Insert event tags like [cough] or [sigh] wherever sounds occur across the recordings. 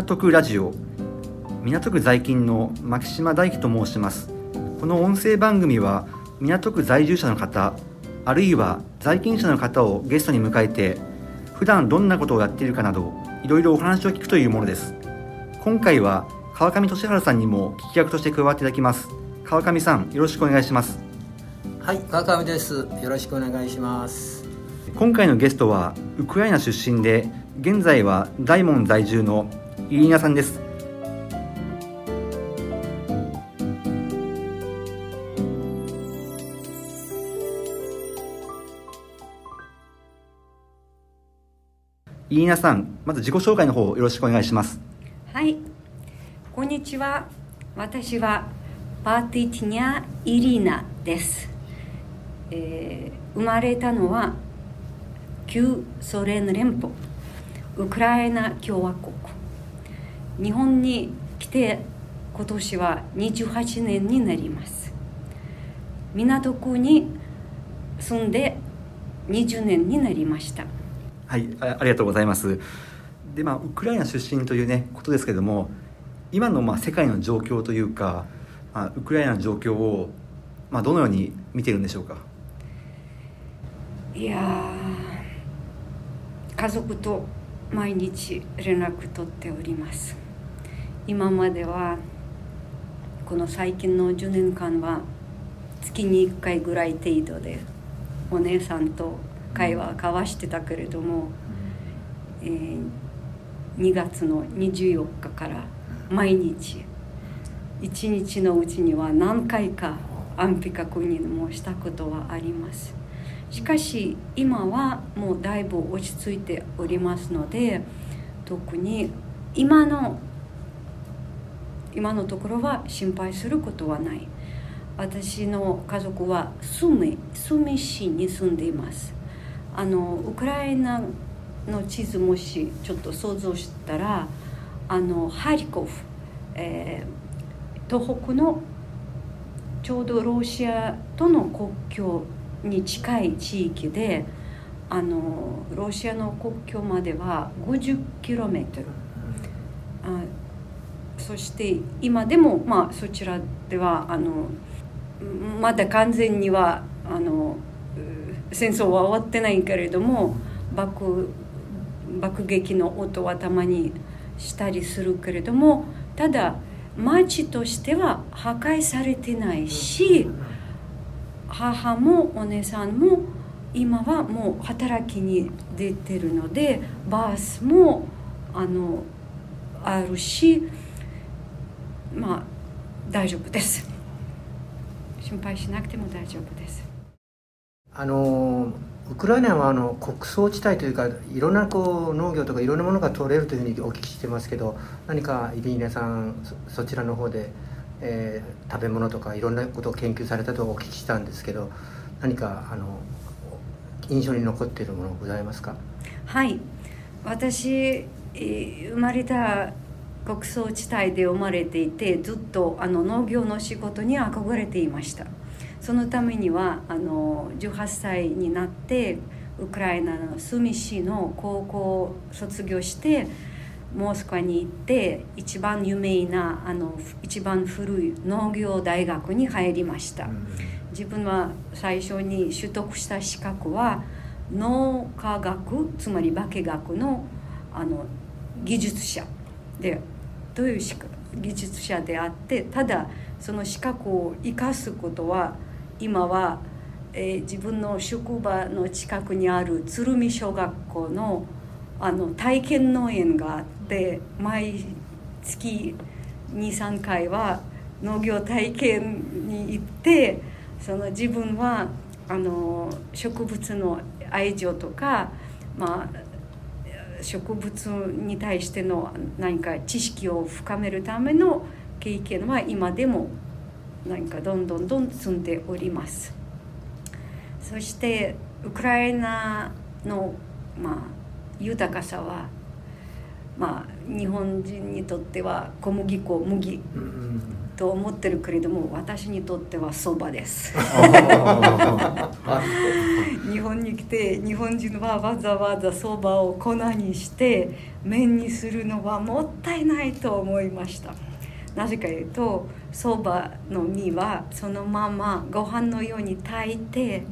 港区ラジオ港区在勤の牧島大輝と申します。この音声番組は港区在住者の方あるいは在勤者の方をゲストに迎えて普段どんなことをやっているかなどいろいろお話を聞くというものです。今回は川上俊治さんにも聞き役として加わっていただきます。川上さんよろしくお願いします。はい川上です。よろしくお願いします。今回のゲストはウクライナ出身で現在は大門在住のイリーナさんです。イリーナさんまず自己紹介の方よろしくお願いします。はい。こんにちは。私はパーティティニャ・イリーナです、えー生まれたのは旧ソ連連邦。ウクライナ共和国。日本に来て今年は28年になります。港区に住んで20年になりました。はいあありがとうございます。でまあウクライナ出身というねことですけれども今のまあ世界の状況というか、まあ、ウクライナの状況をまあどのように見ているんでしょうか？いやー家族と毎日連絡取っております今まではこの最近の10年間は月に1回ぐらい程度でお姉さんと会話を交わしてたけれども、えー2月の24日から毎日1日のうちには何回か安否確認もしたことはあります。しかし今はもうだいぶ落ち着いておりますので特に今の今のところは心配することはない。私の家族はスミスミ市に住んでいます。あのウクライナの地図もしちょっと想像したらあのハリコフ、えー東北のちょうどロシアとの国境に近い地域であのロシアの国境までは 50km あそして今でも、まあ、そちらではあのまだ完全にはあの戦争は終わってないけれども爆爆撃の音はたまにしたりするけれどもただ町としては破壊されてないし母もお姉さんも今はもう働きに出てるのでバースもあのあるしまあ大丈夫です。心配しなくても大丈夫です。あのウクライナはあの穀倉地帯というかいろんなこう農業とかいろんなものが取れるというふうにお聞きしてますけど何かイリーナさんそそちらの方で、えー食べ物とかいろんなことを研究されたとお聞きしたんですけど何かあの印象に残っているものございますか？はい。私えー生まれた穀倉地帯で生まれていてずっとあの農業の仕事に憧れていました。そのためにはあの18歳になってウクライナのスミ市の高校を卒業してモスクワに行って一番有名なあの一番古い農業大学に入りました、自分は最初に取得した資格は農科学つまり化学のあの技術者でどういう資格技術者であってただその資格を生かすことは今は、えー自分の職場の近くにある鶴見小学校のあの体験農園があって毎月23回は農業体験に行ってその自分はあの植物の愛情とか、まあ、植物に対しての何か知識を深めるための経験は今でも何かどんどんどん積んでおります。そしてウクライナの、まあ、豊かさは、まあ、日本人にとっては小麦粉麦と思ってるけれども私にとってはそばです。日本に来て日本人はわざわざそばを粉にして麺にするのはもったいないと思いました。なぜかというとそばの実はそのままご飯のように炊いて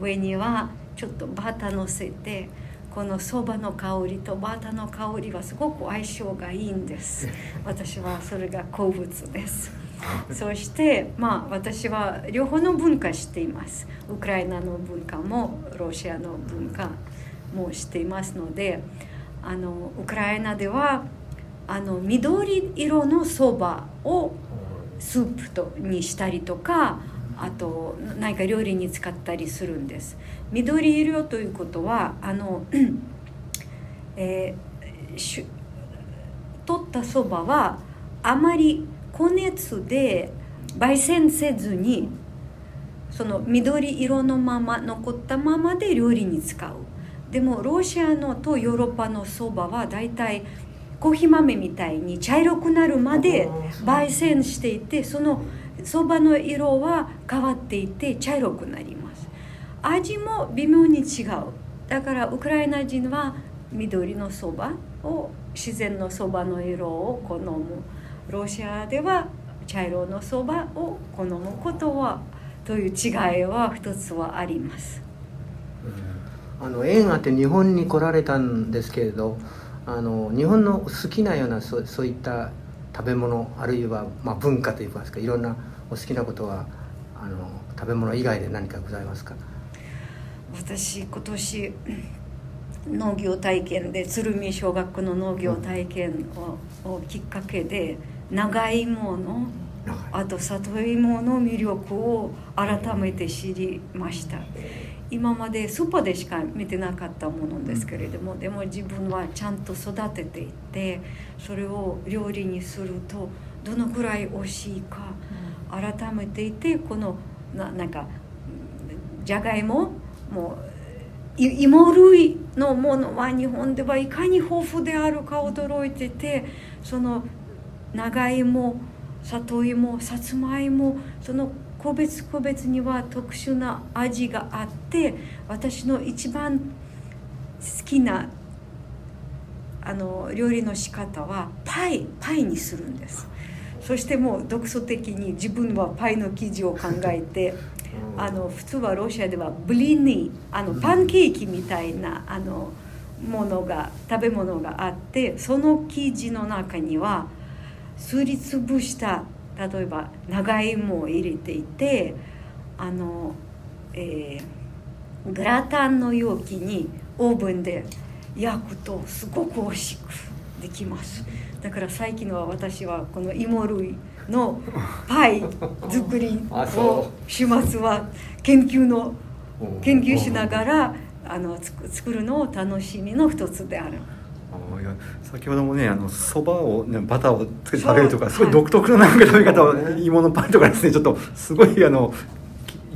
上にはちょっとバターのせてこのそばの香りとバターの香りはすごく相性がいいんです。私はそれが好物です [laughs] そしてまあ私は両方の文化知っています。ウクライナの文化もロシアの文化も知っていますのであのウクライナではあの緑色のそばをスープとにしたりとかあと何か料理に使ったりするんです。緑色ということはあの、えー、取ったそばはあまり高熱で焙煎せずにその緑色のまま残ったままで料理に使う。でもロシアのとヨーロッパのそばはだいたいコーヒー豆みたいに茶色くなるまで焙煎していてそのそばの色は変わっていて茶色くなります。味も微妙に違う。だからウクライナ人は緑のそばを自然のそばの色を好むロシアでは茶色のそばを好むことはという違いは一つはあります、あの映画って日本に来られたんですけれどあの日本の好きなようなそうそういった食べ物あるいは、まあ、文化といいますかいろんなお好きなことはあの食べ物以外で何かございますか？私今年農業体験で鶴見小学校の農業体験を,、をきっかけで長芋のあと里芋の魅力を改めて知りました。今までスーパーでしか見てなかったものですけれどもでも自分はちゃんと育てていってそれを料理にするとどのくらい美味しいか改めていてこのななんかじゃがいも？もう芋類のものは日本ではいかに豊富であるか驚いててその長芋里芋さつまいもその個別個別には特殊な味があって私の一番好きなあの料理の仕方はパイパイにするんです。そしてもう独創的に自分はパイの生地を考えてあの普通はロシアではブリニあのパンケーキみたいなあのものが食べ物があってその生地の中にはすりつぶした例えば長芋を入れていてあの、えー、グラタンの容器にオーブンで焼くとすごく美味しくできます。だから最近は私はこの芋類のパイ作り [laughs] を週末は研究の研究しながらあの作るのを楽しみの一つである。先ほどもねあのそばを、ね、バターをつけて食べるとかすごい独特ななんか食べ方を、ね、芋のパンとかですねちょっとすごいあの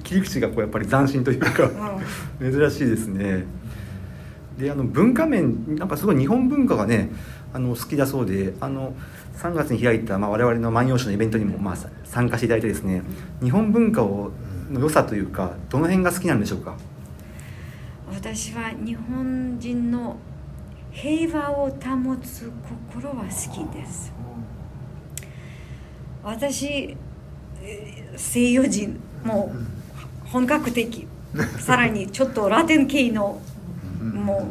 切り口がこうやっぱり斬新というか、うん、珍しいですね。であの文化面なんかすごい日本文化がねあの好きだそうであの3月に開いた、まあ、我々の万葉集のイベントにも、まあ、参加していただいてですね日本文化をの良さというかどの辺が好きなんでしょうか？私は日本人の平和を保つ心は好きです。私西洋人もう本格的。[laughs] さらにちょっとラテン系のも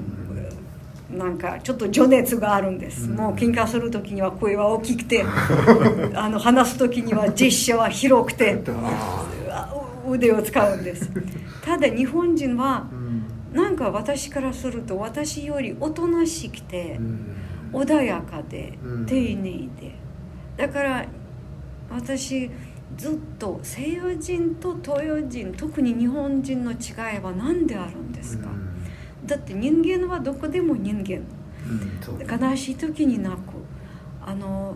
うなんかちょっと情熱があるんです、もう喧嘩する時には声は大きくて [laughs] あの話す時にはジェスチャーは広くて腕を使うんです。ただ日本人は、なんか私からすると私よりおとなしくて、穏やかで、丁寧で。だから私ずっと西洋人と東洋人特に日本人の違いは何であるんですか、だって人間はどこでも人間、悲しい時に泣く。あの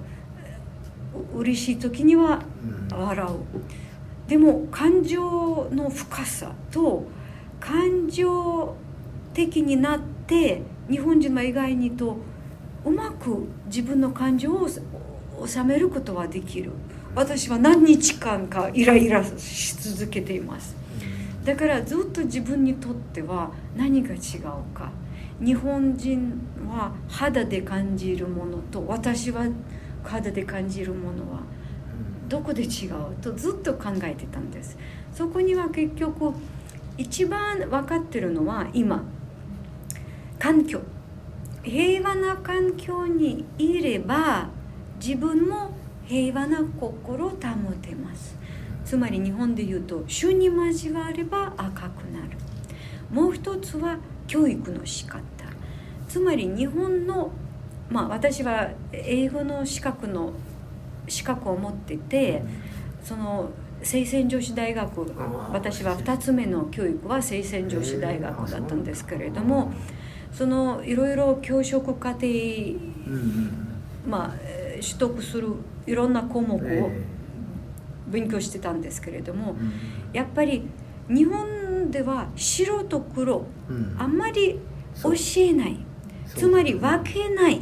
嬉しい時には笑う、でも感情の深さと感情的になって日本人は意外にとうまく自分の感情を収めることはできる。私は何日間かイライラし続けています。だからずっと自分にとっては何が違うか。日本人は肌で感じるものと私は肌で感じるものはどこで違うとずっと考えてたんです。そこには結局一番分かってるのは今。環境。平和な環境にいれば自分も平和な心を保てます。つまり日本で言うと主に交われば赤くなる。もう一つは教育の仕方。つまり日本のまあ私は英語の資格の資格を持っててその清泉女子大学私は2つ目の教育は清泉女子大学だったんですけれどもそのいろいろ教職課程まあ取得するいろんな項目を勉強してたんですけれどもやっぱり日本では白と黒あんまり教えない。つまり分けない。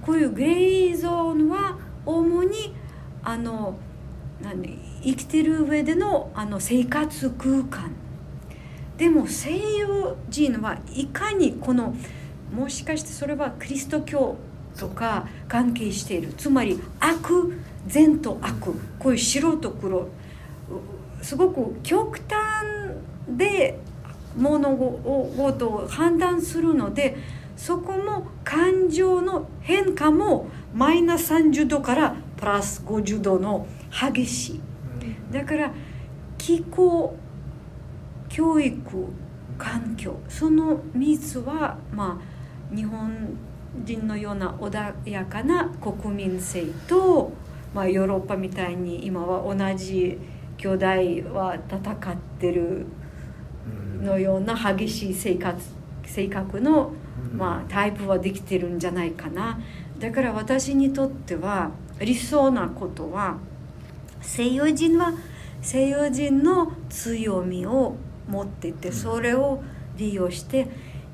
こういうグレーゾーンは主にあの何生きてる上でのあの生活空間。でも西洋人はいかにこのもしかしてそれはキリスト教とか関係している。つまり悪善と悪。こういう白と黒。すごく極端で物事を判断するのでそこも感情の変化もマイナス30度からプラス50度の変化激しい。だから気候教育環境その3つはまあ日本人のような穏やかな国民性と、まあ、ヨーロッパみたいに今は同じ兄弟は戦ってるのような激しい生活性格の、まあ、タイプはできてるんじゃないかな。だから私にとっては理想なことは西洋人は西洋人の強みを持っててそれを利用して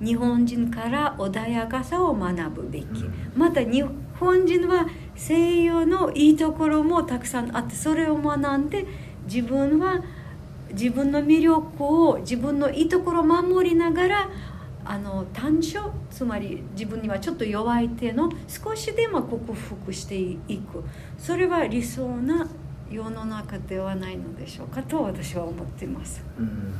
日本人から穏やかさを学ぶべき。また日本人は西洋のいいところもたくさんあってそれを学んで自分は自分の魅力を自分のいいところを守りながらあの短所つまり自分にはちょっと弱い点の少しでも克服していく。それは理想な世の中ではないのでしょうかと私は思っています。うん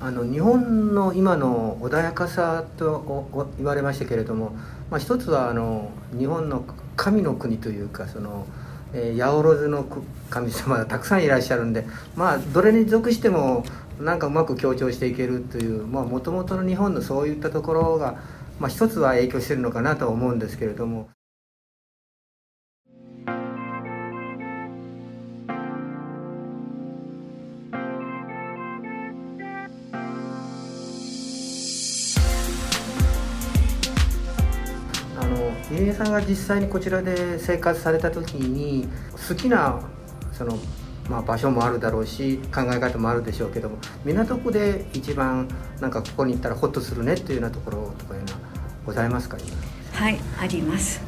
あの日本の今の穏やかさと言われましたけれども、まあ、一つはあの日本の神の国というかその、えー、八百万の神様がたくさんいらっしゃるんでまあどれに属してもなんかうまく強調していけるというもともとの日本のそういったところが、まあ、一つは影響してるのかなと思うんですけれども。入江さんが実際にこちらで生活された時に好きなその、まあ、場所もあるだろうし考え方もあるでしょうけども港区で一番なんかここに行ったらホッとするねっていうようなところとかいうのはございますか？はいあります。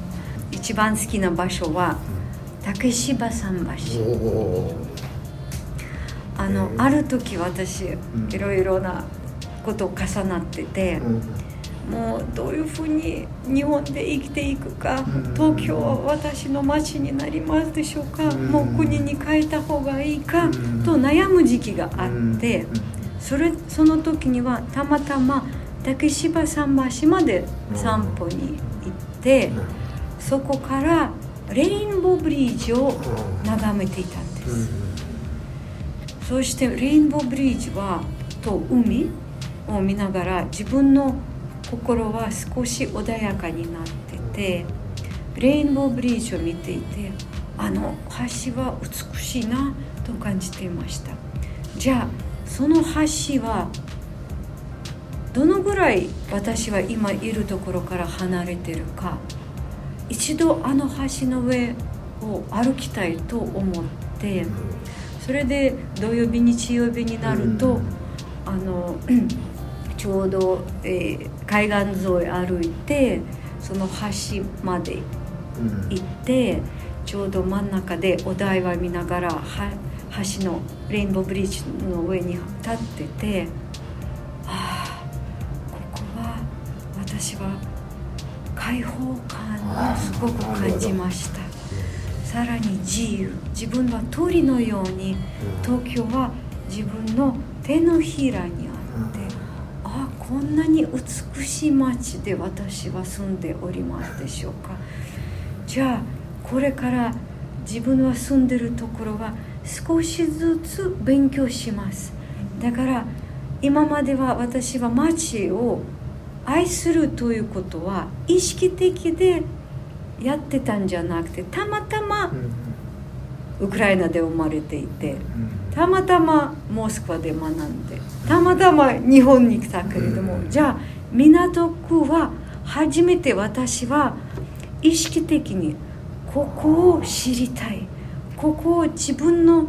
一番好きな場所は竹芝桟橋。あのある時私いろいろなことを重なってて、うんもうどういうふうに日本で生きていくか東京は私の街になりますでしょうかもう国に変えた方がいいかと悩む時期があってそれその時にはたまたま竹芝桟橋まで散歩に行ってそこからレインボーブリッジを眺めていたんです。そしてレインボーブリッジはと海を見ながら自分の心は少し穏やかになっててレインボーブリッジを見ていてあの橋は美しいなと感じていました。じゃあその橋はどのぐらい私は今いるところから離れてるか。一度あの橋の上を歩きたいと思ってそれで土曜日日曜日になると、あの [clears throat] ちょうど、えー、海岸沿い歩いてその橋まで行ってちょうど真ん中でお台場見ながらは橋のレインボーブリッジの上に立っててああここは私は開放感をすごく感じました。さらに自由。自分は鳥のように東京は自分の手のひらにあってあこんなに美しい街で私は住んでおりますでしょうか？じゃあこれから自分は住んでるところは少しずつ勉強します。だから今までは私は街を愛するということは意識的でやってたんじゃなくてたまたまウクライナで生まれていてたまたまモスクワで学んでたまたま日本に来たけれどもじゃあ港区は初めて私は意識的にここを知りたい。ここを自分の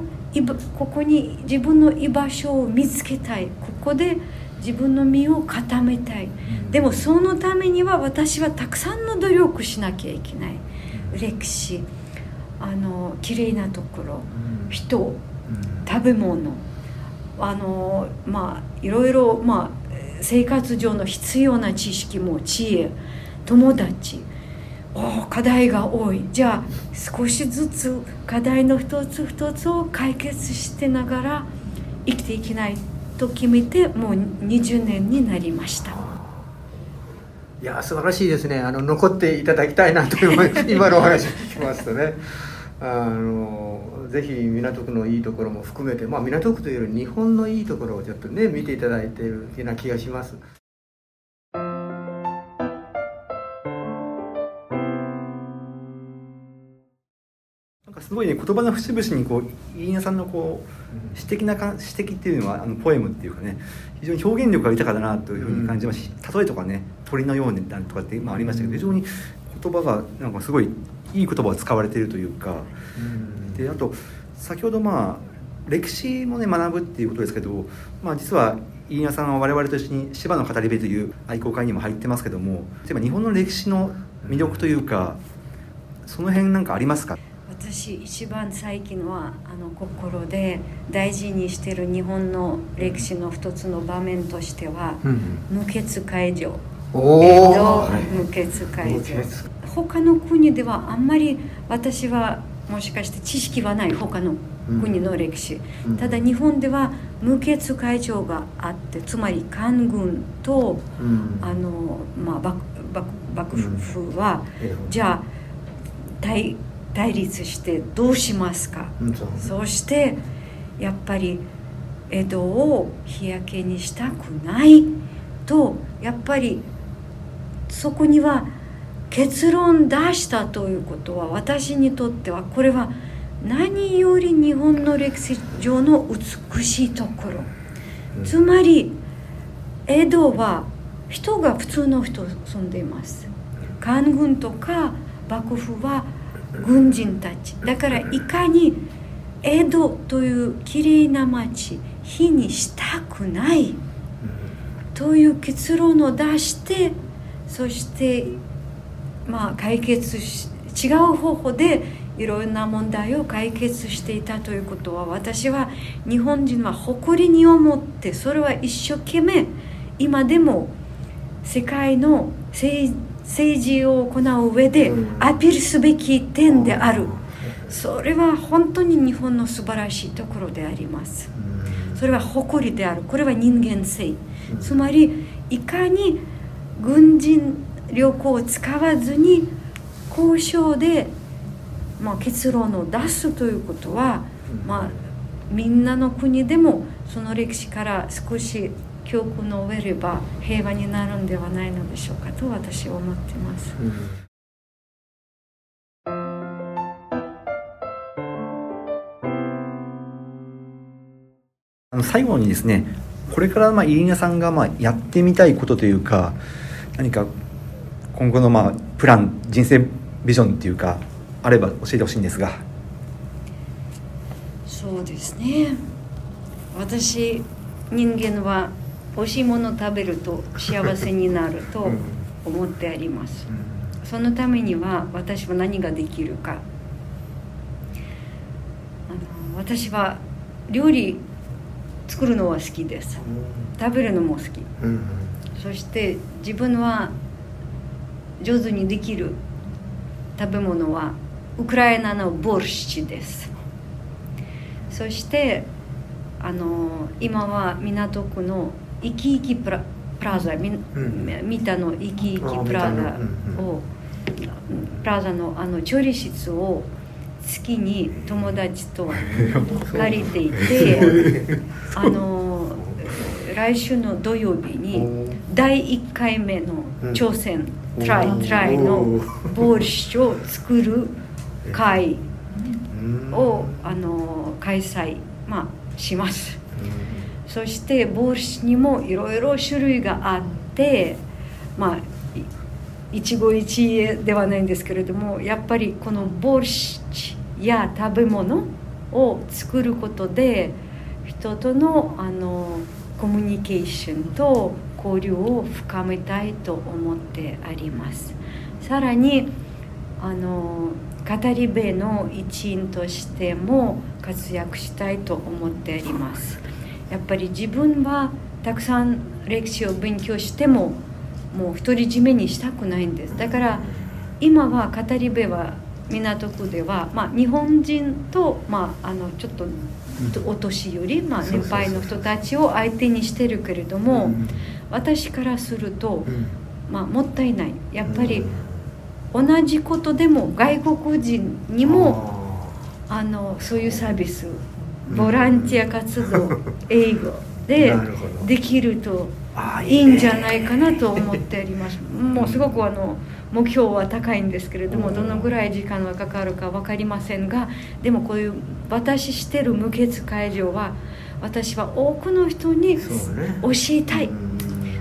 ここに自分の居場所を見つけたい。ここで自分の身を固めたい。でもそのためには私はたくさんの努力しなきゃいけない。歴史。あの綺麗なところ。人。食べ物あのまあいろいろ、まあ、生活上の必要な知識も知恵友達お課題が多い。じゃあ少しずつ課題の一つ一つを解決してながら生きていけないと決めてもう20年になりました。いや素晴らしいですね。あの残っていただきたいなと思います今のお話聞きますとね。あのぜひ港区のいいところも含めて、まあ、港区というより日本のいいところをちょっとね見ていただいているような気がします。すごいね言葉の節々にこう飯稲さんのこう詩的なか詩的っていうのはあのポエムっていうかね非常に表現力が豊かだなというふうに感じますし、例えとかね鳥のようにとかって今ありましたけど非常に言葉がなんかすごいいい言葉が使われているというか、であと先ほどまあ歴史もね学ぶっていうことですけど、まあ、実は飯稲さんは我々と一緒に芝の語り部という愛好会にも入ってますけども例えば日本の歴史の魅力というかその辺なんかありますか？私一番最近はあの心で大事にしている日本の歴史の一つの場面としては、うん、無血会場江戸無血会場他の国ではあんまり私はもしかして知識はない他の国の歴史、うん、ただ日本では無血会場があってつまり官軍と、うん、あのまあ、幕幕府は、じゃあ対対立してどうしますか、うん、そしてやっぱり江戸を日焼けにしたくないとやっぱりそこには結論出したということは私にとってはこれは何より日本の歴史上の美しいところ、うん、つまり江戸は人が普通の人住んでいます。官軍とか幕府は軍人たち。だからいかに江戸というきれいな町火にしたくない。という結論を出してそしてまあ解決し違う方法でいろんな問題を解決していたということは私は日本人は誇りに思ってそれは一生懸命今でも世界の政治政治を行う上でアピールすべき点である。それは本当に日本の素晴らしいところであります。それは誇りである。これは人間性。つまりいかに軍人力を使わずに交渉で、まあ、結論を出すということは、まあ、みんなの国でもその歴史から少し教訓を得れば平和になるんではないのでしょうかと私は思ってます。うん最後にですねこれからまあ飯稲さんがまあやってみたいことというか何か今後のまあプラン人生ビジョンっていうかあれば教えてほしいんですが。そうですね。私人間は美味しいものを食べると幸せになると思ってあります。そのためには私は何ができるか。あの私は料理作るのは好きです。食べるのも好き。うんうんそして自分は上手にできる食べ物はウクライナのボルシチです。そしてあの今は港区のイキイキプラプラザみん。見たのイキイキプラザをプラザの。あの調理室を月に友達と [laughs] 借りていて [laughs] あの来週の土曜日に第1回目の挑戦、うん。トライトライのボールシチを作る会うん。をあの開催、まあ、します。そしてボールシチにもいろいろ種類があってまあい一期一会ではないんですけれどもやっぱりこのボールシチや食べ物を作ることで人とのあのコミュニケーションと交流を深めたいと思ってあります。さらにあの語り部の一員としても活躍したいと思ってあります。やっぱり自分はたくさん歴史を勉強してももう独り占めにしたくないんです。だから今は語り部は港区では、まあ、日本人と、まあ、あのちょっとお年寄り、まあ、年配の人たちを相手にしてるけれども、私からすると、まあ、もったいない。やっぱり同じことでも外国人にもあのそういうサービスボランティア活動 [laughs] 英語でできるといいんじゃないかなと思っております。もうすごくあの目標は高いんですけれどもどのぐらい時間がかかるか分かりませんがでもこういう私してる無血会場は私は多くの人に教えたい。うん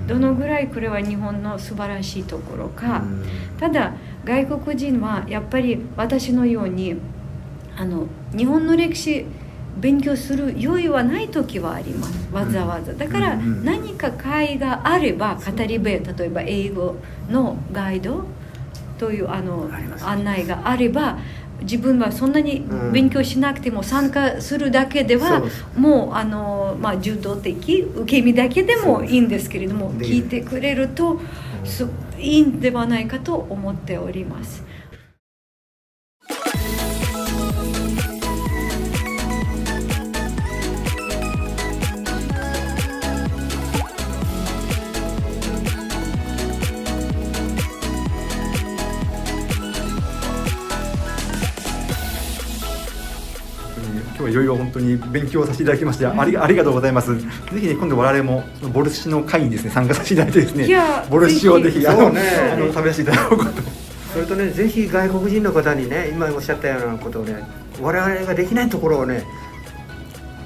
どのぐらいこれは日本の素晴らしいところか。うん。ただ外国人はやっぱり私のようにあの日本の歴史勉強する余裕はない時はあります。わざわざ。だから何か会があれば語り部例えば英語のガイドというあの案内があれば自分はそんなにうん。勉強しなくても参加するだけではそうそもうあの、まあ、受動的受け身だけでもいいんですけれどもで聞いてくれるとすいいんではないかと思っております。ろいろ本当に勉強させていただきましてありがありがとうございます。ぜひね今度我々もそのボルシチの会にですね参加させていただいてですねボルシチをぜひあのね。あの食べさせていただこうかと。それとねぜひ外国人の方にね今おっしゃったようなことをね我々ができないところをね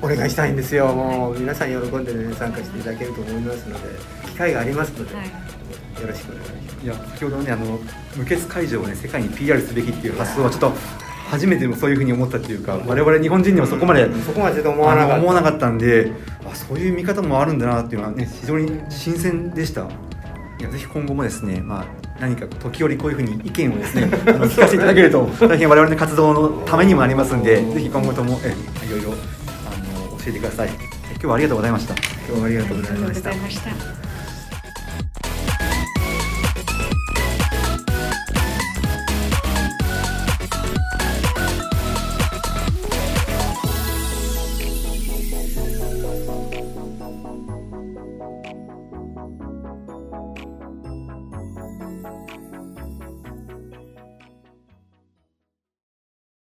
お願いしたいんですよ。もう皆さん喜んでね参加していただけると思いますので機会がありますので、はい。よろしくお願いします。いや先ほどのねあの無血会場をね世界に PR すべきっていう発想はちょっと初めてそういうふうに思ったっていうか我々日本人にもそこまで、そこまで思わなかった。思わなかったんであそういう見方もあるんだなっていうのはね非常に新鮮でした。いやぜひ今後もですね、まあ、何か時折こういうふうに意見をですね [laughs] あの聞かせていただけると大変我々の活動のためにもなりますんでぜひ今後ともえいろいろあの教えてください。え今日はありがとうございました。今日はありがとうございありがとうごましたざいました。